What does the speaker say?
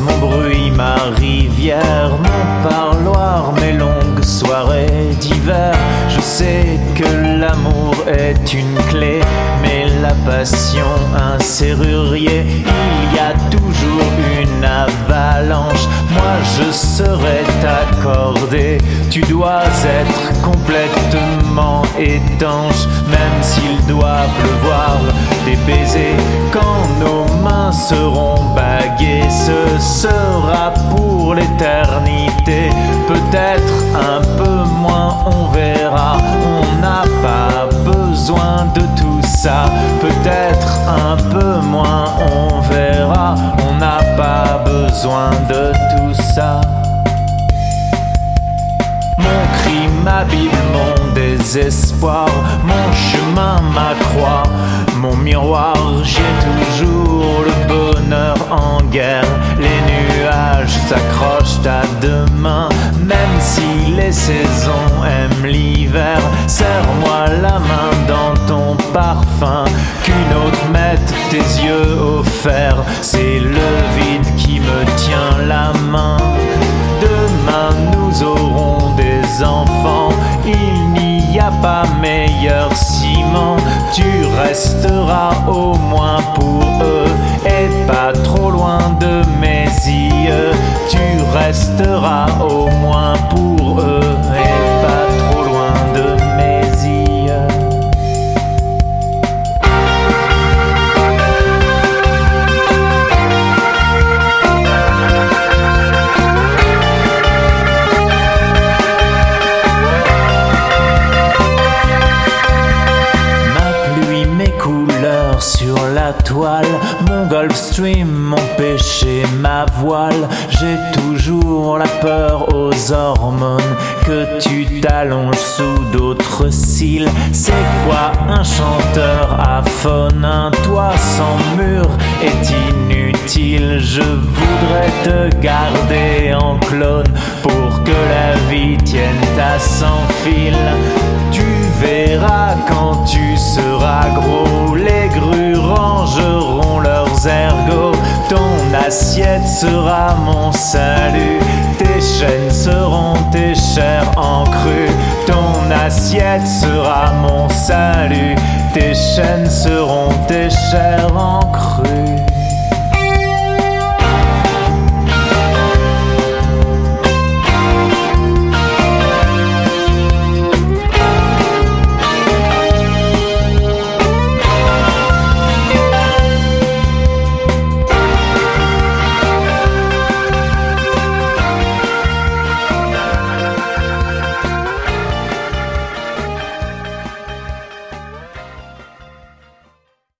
mon bruit, ma rivière, mon parloir, mes longues soirées d'hiver. Je sais que l'amour est une clé, mais la passion un serrurier. Il y a toujours une avalanche. Moi je serai t'accorder. Tu dois être complètement étanche, même s'il doit pleuvoir des baisers quand nos mains seront baguées. Sera pour l'éternité, peut-être un peu moins, on verra. On n'a pas besoin de tout ça, peut-être un peu moins, on verra. On n'a pas besoin de tout ça. Mon cri, ma Bible, mon désespoir, mon chemin, ma croix, mon miroir, j'ai toujours en guerre. Les nuages s'accrochent à demain, même si les saisons aiment l'hiver. Serre-moi la main dans ton parfum, qu'une autre mette tes yeux au fer. C'est sur la toile, mon Gulfstream, mon péché, ma voile. J'ai toujours la peur aux hormones que tu t'allonges sous d'autres cils. C'est quoi un chanteur aphone? Un toit sans mur est inutile. Je voudrais te garder en clone pour que la vie tienne à sans fil. Assiette sera mon salut, tes chaînes seront tes chairs en cru. Ton assiette sera mon salut, tes chaînes seront tes chairs en cru.